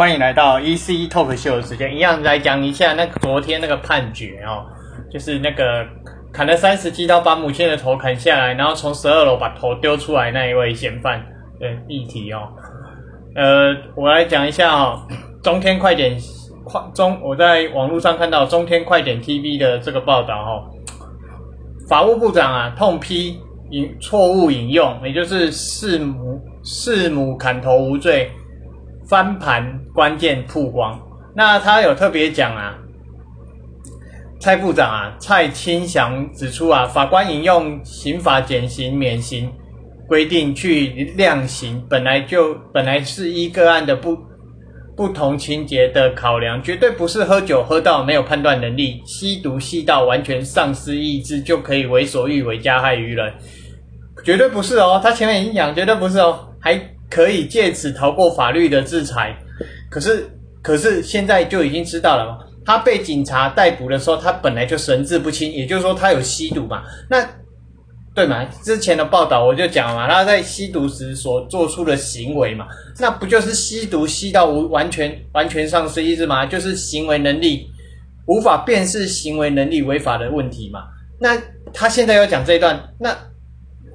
欢迎来到 EC Talk 秀的时间，一样来讲一下那个昨天那个判决哦，就是那个砍了三十七刀把母亲的头砍下来，然后从十二楼把头丢出来那一位嫌犯的议题哦。呃，我来讲一下哦，中天快点快中，我在网络上看到中天快点 TV 的这个报道哦，法务部长啊痛批引错误引用，也就是弑母弑母砍头无罪。翻盘关键曝光，那他有特别讲啊，蔡部长啊，蔡清祥指出啊，法官引用刑法减刑免刑规定去量刑，本来就本来是一个案的不不同情节的考量，绝对不是喝酒喝到没有判断能力，吸毒吸到完全丧失意志就可以为所欲为加害于人，绝对不是哦，他前面已经讲绝对不是哦，还。可以借此逃过法律的制裁，可是可是现在就已经知道了，他被警察逮捕的时候，他本来就神志不清，也就是说他有吸毒嘛？那对嘛？之前的报道我就讲嘛，他在吸毒时所做出的行为嘛，那不就是吸毒吸到无完全完全丧失意识吗？就是行为能力无法辨识行为能力违法的问题嘛？那他现在要讲这一段，那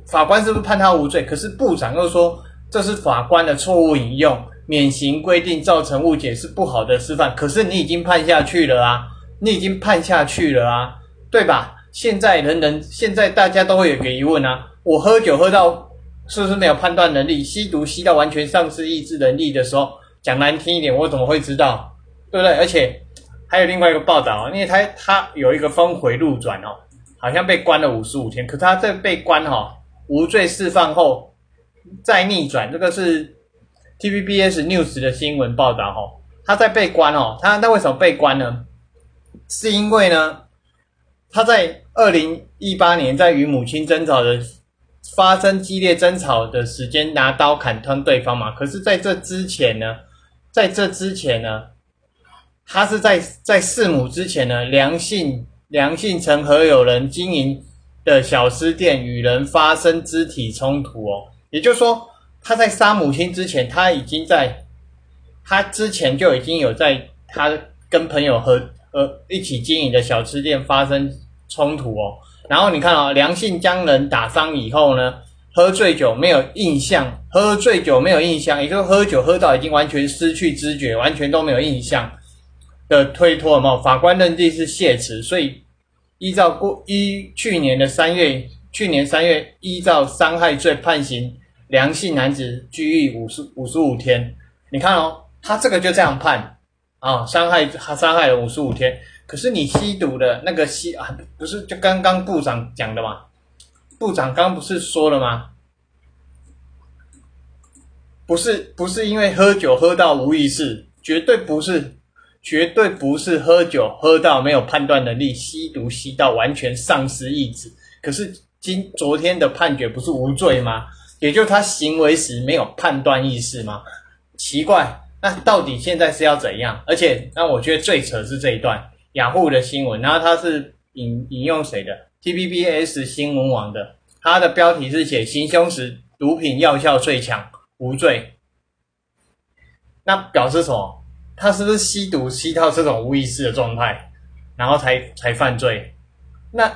法官是不是判他无罪？可是部长又说。这是法官的错误引用，免刑规定造成误解是不好的示范。可是你已经判下去了啊，你已经判下去了啊，对吧？现在人人现在大家都会有个疑问啊，我喝酒喝到是不是没有判断能力？吸毒吸到完全丧失意志能力的时候，讲难听一点，我怎么会知道？对不对？而且还有另外一个报道，因为他他有一个峰回路转哦，好像被关了五十五天，可他在被关哈无罪释放后。再逆转，这个是 TVBS News 的新闻报道哦。他在被关哦，他他为什么被关呢？是因为呢，他在二零一八年在与母亲争吵的发生激烈争吵的时间，拿刀砍穿对方嘛。可是在这之前呢，在这之前呢，他是在在弑母之前呢，梁姓梁姓曾和有人经营的小吃店与人发生肢体冲突哦。也就是说，他在杀母亲之前，他已经在，他之前就已经有在他跟朋友和呃一起经营的小吃店发生冲突哦。然后你看哦，良性将人打伤以后呢，喝醉酒没有印象，喝醉酒没有印象，也就是喝酒喝到已经完全失去知觉，完全都没有印象的推脱嘛。法官认定是谢词，所以依照过依去年的三月，去年三月依照伤害罪判刑。良性男子拘役五十五十五天，你看哦，他这个就这样判啊，伤害他伤害了五十五天。可是你吸毒的那个吸啊，不是就刚刚部长讲的吗？部长刚不是说了吗？不是不是因为喝酒喝到无意识，绝对不是，绝对不是喝酒喝到没有判断能力，吸毒吸到完全丧失意志。可是今昨天的判决不是无罪吗？也就他行为时没有判断意识吗？奇怪，那到底现在是要怎样？而且，那我觉得最扯是这一段雅虎的新闻，然后他是引引用谁的？T B B S 新闻网的，他的标题是写行凶时毒品药效最强，无罪。那表示什么？他是不是吸毒吸到这种无意识的状态，然后才才犯罪？那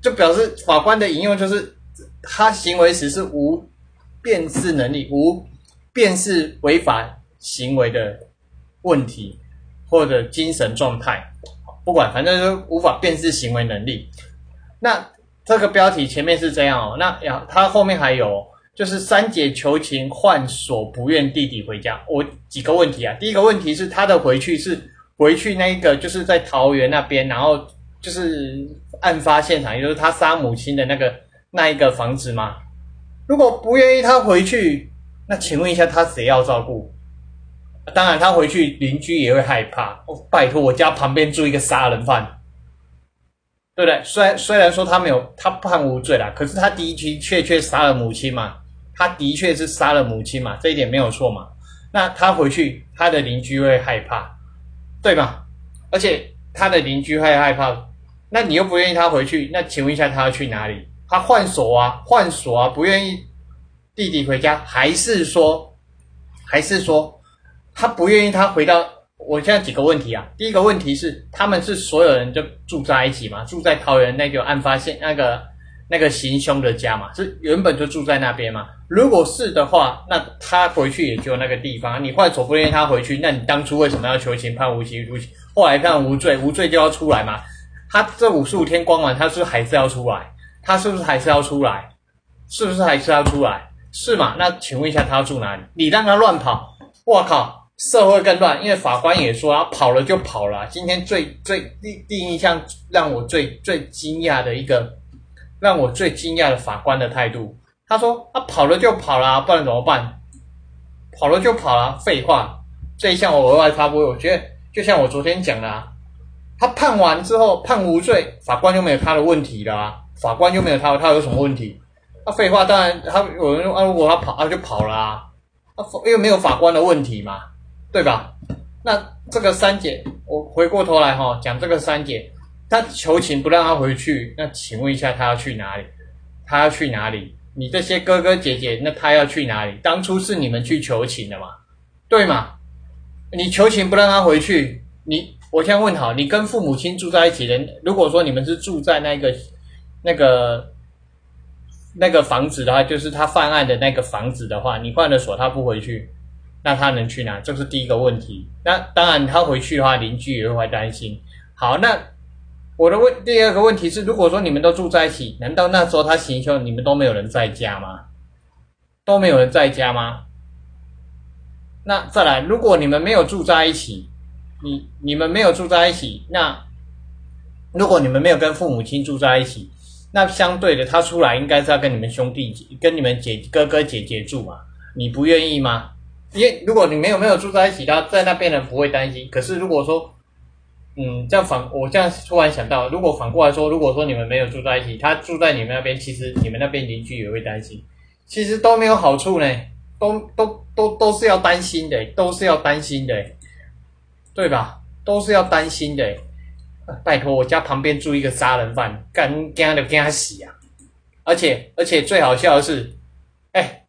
就表示法官的引用就是。他行为时是无辨识能力、无辨识违法行为的问题，或者精神状态，不管，反正就无法辨识行为能力。那这个标题前面是这样哦，那呀，他后面还有就是三姐求情换锁，不愿弟弟回家。我几个问题啊，第一个问题是他的回去是回去那一个就是在桃园那边，然后就是案发现场，也就是他杀母亲的那个。那一个房子吗？如果不愿意他回去，那请问一下他谁要照顾？当然他回去邻居也会害怕。哦，拜托我家旁边住一个杀人犯，对不对？虽然虽然说他没有他判无罪啦，可是他的确确确杀了母亲嘛，他的确是杀了母亲嘛，这一点没有错嘛。那他回去他的邻居会害怕，对吧？而且他的邻居会害怕，那你又不愿意他回去，那请问一下他要去哪里？他换锁啊，换锁啊，不愿意弟弟回家，还是说，还是说，他不愿意他回到。我现在几个问题啊，第一个问题是，他们是所有人就住在一起嘛？住在桃园那个案发现那个那个行凶的家嘛？是原本就住在那边嘛？如果是的话，那他回去也就那个地方。你换手不愿意他回去，那你当初为什么要求情判无期徒刑？后来判无罪，无罪就要出来嘛？他这五十五天关完，他是不是还是要出来？他是不是还是要出来？是不是还是要出来？是嘛？那请问一下，他要住哪里？你让他乱跑，我靠！社会更乱，因为法官也说啊，跑了就跑了。今天最最第第一印象让我最最惊讶的一个，让我最惊讶的法官的态度，他说啊，跑了就跑了，不然怎么办？跑了就跑了，废话。这一项我额外发布，我觉得就像我昨天讲的，他判完之后判无罪，法官就没有他的问题了啊，法官又没有他，他有什么问题？那废话，当然他有人啊，如果他跑啊就跑了啊，啊因为没有法官的问题嘛。对吧？那这个三姐，我回过头来哈讲这个三姐，她求情不让她回去，那请问一下，她要去哪里？她要去哪里？你这些哥哥姐姐，那她要去哪里？当初是你们去求情的嘛？对吗？你求情不让她回去，你我先问好，你跟父母亲住在一起的，如果说你们是住在那个那个那个房子的话，就是他犯案的那个房子的话，你换了锁，他不回去。那他能去哪？这是第一个问题。那当然，他回去的话，邻居也会担心。好，那我的问第二个问题是：如果说你们都住在一起，难道那时候他行凶，你们都没有人在家吗？都没有人在家吗？那再来，如果你们没有住在一起，你你们没有住在一起，那如果你们没有跟父母亲住在一起，那相对的，他出来应该是要跟你们兄弟、跟你们姐哥哥姐姐住嘛？你不愿意吗？因为如果你没有没有住在一起，他在那边人不会担心。可是如果说，嗯，这样反我这样突然想到，如果反过来说，如果说你们没有住在一起，他住在你们那边，其实你们那边邻居也会担心，其实都没有好处呢，都都都都是要担心的，都是要担心的，对吧？都是要担心的。拜托，我家旁边住一个杀人犯，干干的干他死啊！而且而且最好笑的是，哎，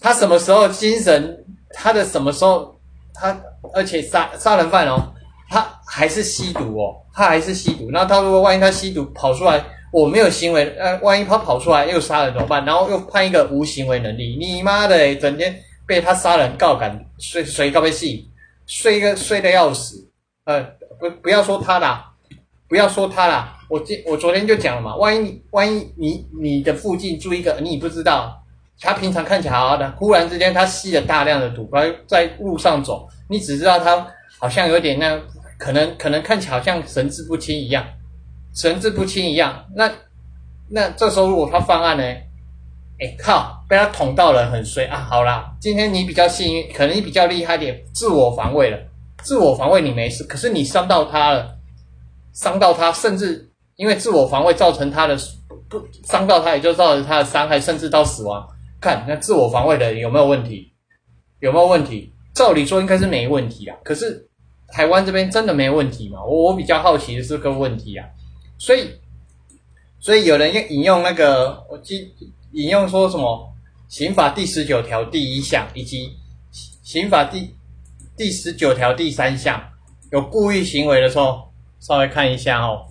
他什么时候精神？他的什么时候？他而且杀杀人犯哦，他还是吸毒哦，他还是吸毒。那他如果万一他吸毒跑出来，我没有行为，呃，万一他跑出来又杀人怎么办？然后又判一个无行为能力，你妈的，整天被他杀人告感，睡睡告被戏，睡个睡的要死。呃，不不要说他啦，不要说他啦，我今我昨天就讲了嘛，万一万一你你的附近住一个你不知道。他平常看起来好好的，忽然之间他吸了大量的毒，在在路上走，你只知道他好像有点那，可能可能看起来好像神志不清一样，神志不清一样。那那这时候如果他犯案呢？哎靠，被他捅到了，很衰啊！好啦，今天你比较幸运，可能你比较厉害点，自我防卫了，自我防卫你没事，可是你伤到他了，伤到他，甚至因为自我防卫造成他的不伤到他，也就造成他的伤害，甚至到死亡。看那自我防卫的有没有问题？有没有问题？照理说应该是没问题啊。可是台湾这边真的没问题吗？我我比较好奇的是个问题啊。所以所以有人引用那个我记引用说什么刑法第十九条第一项以及刑法第第十九条第三项有故意行为的时候，稍微看一下哦，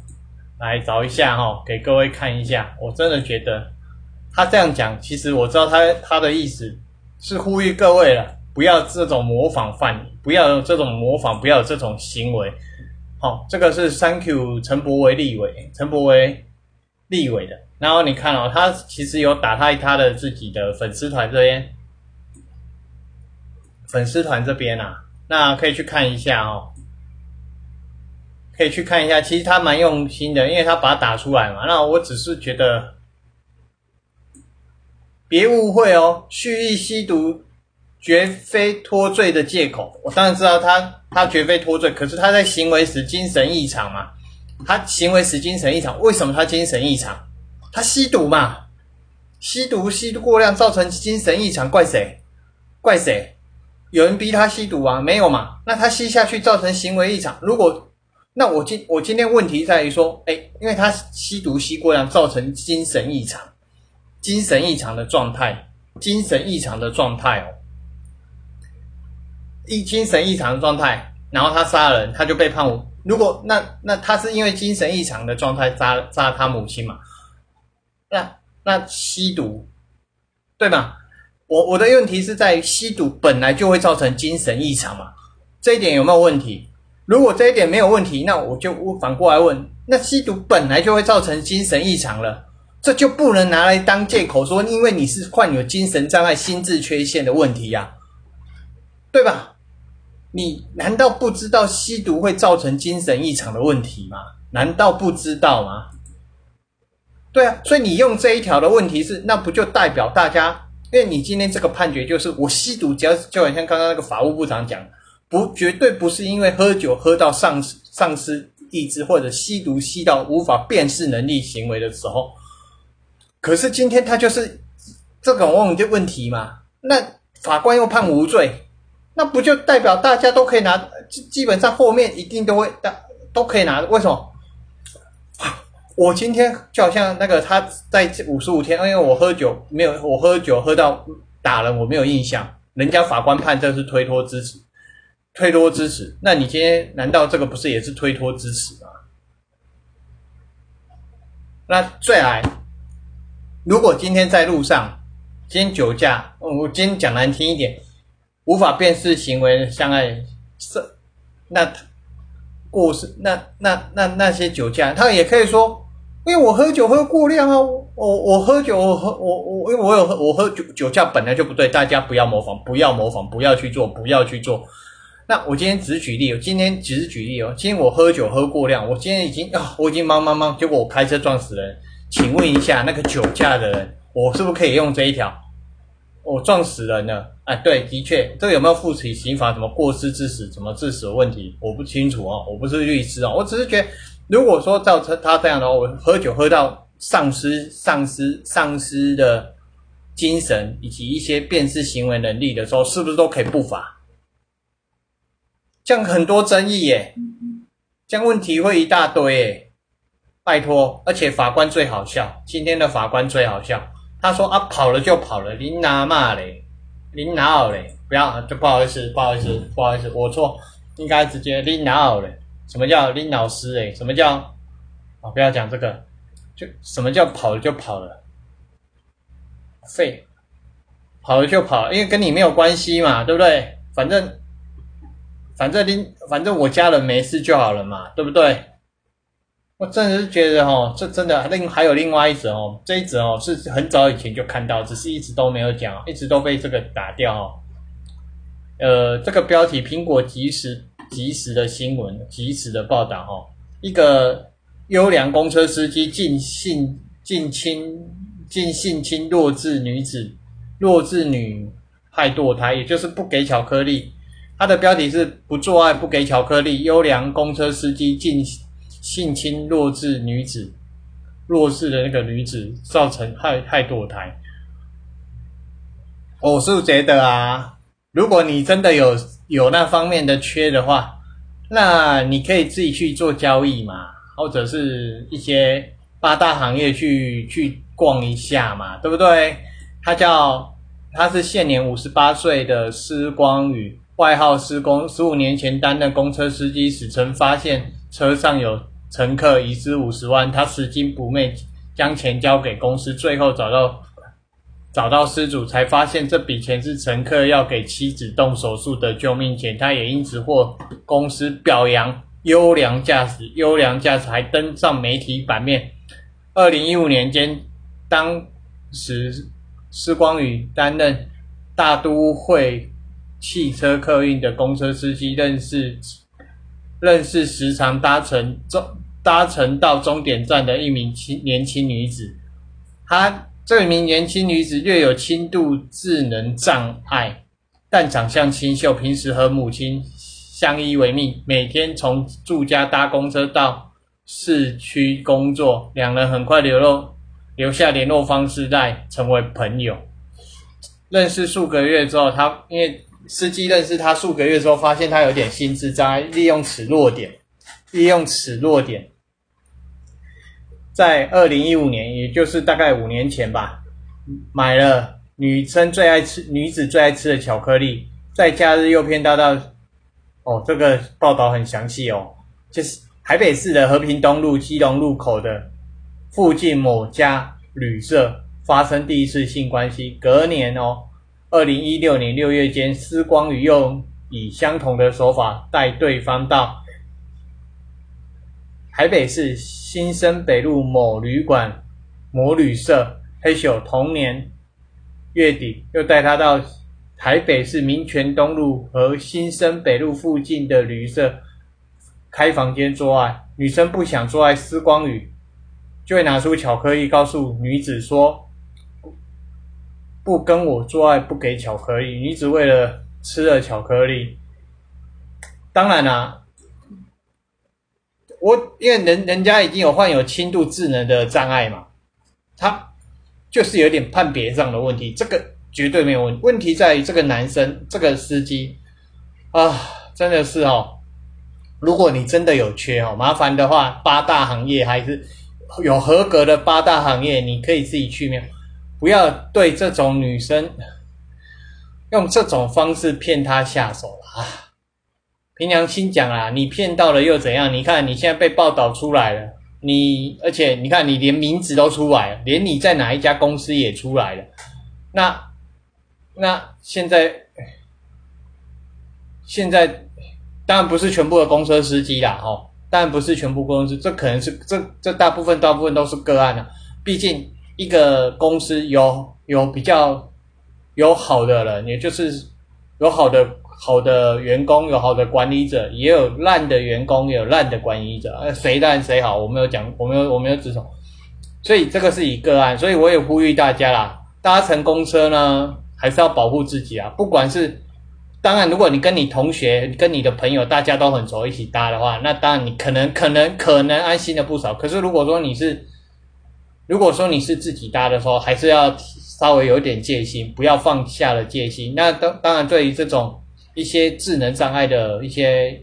来找一下哈，给各位看一下。我真的觉得。他这样讲，其实我知道他他的意思是呼吁各位了，不要这种模仿犯，不要有这种模仿，不要有这种行为。好，这个是 Thank you 陈柏维立委，陈柏维立委的。然后你看哦，他其实有打开他的自己的粉丝团这边，粉丝团这边啊，那可以去看一下哦，可以去看一下。其实他蛮用心的，因为他把它打出来嘛。那我只是觉得。别误会哦，蓄意吸毒绝非脱罪的借口。我当然知道他他绝非脱罪，可是他在行为时精神异常嘛？他行为时精神异常，为什么他精神异常？他吸毒嘛？吸毒吸毒过量造成精神异常，怪谁？怪谁？有人逼他吸毒啊？没有嘛？那他吸下去造成行为异常，如果那我今我今天问题在于说，哎，因为他吸毒吸过量造成精神异常。精神异常的状态，精神异常的状态哦。一精神异常的状态，然后他杀人，他就被判无。如果那那他是因为精神异常的状态杀杀他母亲嘛？那那吸毒，对吗？我我的问题是在于吸毒本来就会造成精神异常嘛？这一点有没有问题？如果这一点没有问题，那我就反过来问：那吸毒本来就会造成精神异常了，这就不能拿来当借口说，因为你是患有精神障碍、心智缺陷的问题呀，对吧？你难道不知道吸毒会造成精神异常的问题吗？难道不知道吗？对啊，所以你用这一条的问题是，那不就代表大家？因为你今天这个判决就是我吸毒，只要就好像刚刚那个法务部长讲的。不，绝对不是因为喝酒喝到丧失丧失意志，或者吸毒吸到无法辨识能力行为的时候。可是今天他就是这种问的问题嘛？那法官又判无罪，那不就代表大家都可以拿？基基本上后面一定都会大都可以拿？为什么？我今天就好像那个他在五十五天，因为我喝酒没有，我喝酒喝到打人，我没有印象，人家法官判这是推脱支持。推脱支持，那你今天难道这个不是也是推脱支持吗？那再来，如果今天在路上，今天酒驾，我今天讲难听一点，无法辨识行为相爱是那过失，那那那那些酒驾，他也可以说，因为我喝酒喝过量啊，我我喝酒我喝我我因为我有喝我喝酒酒驾本来就不对，大家不要模仿，不要模仿，不要去做，不要去做。那我今天只是举例，我今天只是举例哦。今天我喝酒喝过量，我今天已经啊，我已经忙忙忙，结果我开车撞死人。请问一下，那个酒驾的人，我是不是可以用这一条？我撞死人了，哎，对，的确，这个有没有负起刑法？什么过失致死？什么致死的问题？我不清楚哦，我不是律师哦，我只是觉得，如果说造成他这样的话，我喝酒喝到丧失、丧失、丧失的精神以及一些辨识行为能力的时候，是不是都可以不罚？这样很多争议耶，这样问题会一大堆耶，拜托，而且法官最好笑，今天的法官最好笑，他说啊跑了就跑了，您拿嘛嘞，您拿好嘞？不要，就不好意思，不好意思，不好意思，我错，应该直接拎拿好嘞？什么叫林老师哎？什么叫啊？不要讲这个，就什么叫跑了就跑了，废，跑了就跑，因为跟你没有关系嘛，对不对？反正。反正另反正我家人没事就好了嘛，对不对？我真的是觉得哦，这真的另还有另外一则哦，这一则哦是很早以前就看到，只是一直都没有讲，一直都被这个打掉哦。呃，这个标题：苹果及时及时的新闻，及时的报道哦。一个优良公车司机近性近亲近性侵弱智女子，弱智女害堕胎，也就是不给巧克力。它的标题是“不做爱不给巧克力，优良公车司机进性侵弱智女子，弱智的那个女子造成害害堕胎。”我是觉得啊，如果你真的有有那方面的缺的话，那你可以自己去做交易嘛，或者是一些八大行业去去逛一下嘛，对不对？他叫他是现年五十八岁的施光宇。外号施工，十五年前担任公车司机时，曾发现车上有乘客遗失五十万，他拾金不昧，将钱交给公司，最后找到找到失主，才发现这笔钱是乘客要给妻子动手术的救命钱，他也因此获公司表扬优良驾驶，优良驾驶还登上媒体版面。二零一五年间，当时施光宇担任大都会。汽车客运的公车司机认识认识时常搭乘终搭乘到终点站的一名轻年轻女子，她这名年轻女子略有轻度智能障碍，但长相清秀，平时和母亲相依为命，每天从住家搭公车到市区工作，两人很快流露留下联络方式，在成为朋友。认识数个月之后，他因为。司机认识他数个月之后，发现他有点心智障碍，利用此弱点，利用此弱点，在二零一五年，也就是大概五年前吧，买了女生最爱吃、女子最爱吃的巧克力，在假日诱骗到到，哦，这个报道很详细哦，就是台北市的和平东路基隆路口的附近某家旅社发生第一次性关系，隔年哦，二零一六年六月间，施光宇又以相同的手法带对方到台北市新生北路某旅馆某旅社。黑秀同年月底又带他到台北市民权东路和新生北路附近的旅社开房间做爱，女生不想做爱，施光宇就会拿出巧克力告诉女子说：“不跟我做爱，不给巧克力。”你只为了吃了巧克力，当然啦，我因为人人家已经有患有轻度智能的障碍嘛，他。就是有点判别上的问题，这个绝对没有问。问题在于这个男生，这个司机啊，真的是哦。如果你真的有缺哦，麻烦的话，八大行业还是有合格的八大行业，你可以自己去面，不要对这种女生用这种方式骗她下手了啊！凭良心讲啊，你骗到了又怎样？你看你现在被报道出来了。你而且你看，你连名字都出来了，连你在哪一家公司也出来了。那那现在现在当然不是全部的公车司机啦，哈，当然不是全部公司，这可能是这这大部分大部分都是个案了。毕竟一个公司有有比较有好的人，也就是有好的。好的员工有好的管理者，也有烂的员工，也有烂的管理者。呃，谁烂谁好，我没有讲，我没有，我没有指手。所以这个是以个案，所以我也呼吁大家啦，搭乘公车呢，还是要保护自己啊。不管是，当然，如果你跟你同学、跟你的朋友，大家都很熟，一起搭的话，那当然你可能、可能、可能安心的不少。可是如果说你是，如果说你是自己搭的时候，还是要稍微有点戒心，不要放下了戒心。那当当然，对于这种。一些智能障碍的一些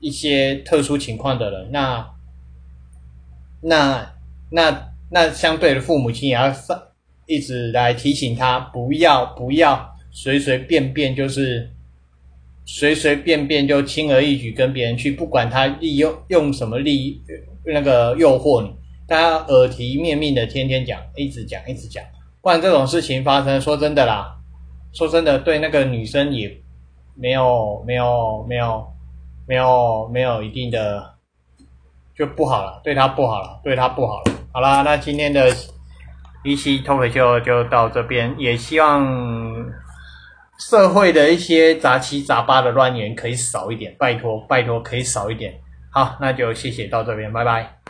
一些特殊情况的人，那那那那相对的父母亲也要上一直来提醒他，不要不要随随便便就是随随便便就轻而易举跟别人去，不管他利用用什么利那个诱惑你，大家耳提面命的天天讲，一直讲一直讲，不然这种事情发生，说真的啦，说真的对那个女生也。没有没有没有没有没有一定的就不好了，对他不好了，对他不好了。好啦，那今天的一期脱口秀就到这边，也希望社会的一些杂七杂八的乱言可以少一点，拜托拜托可以少一点。好，那就谢谢到这边，拜拜。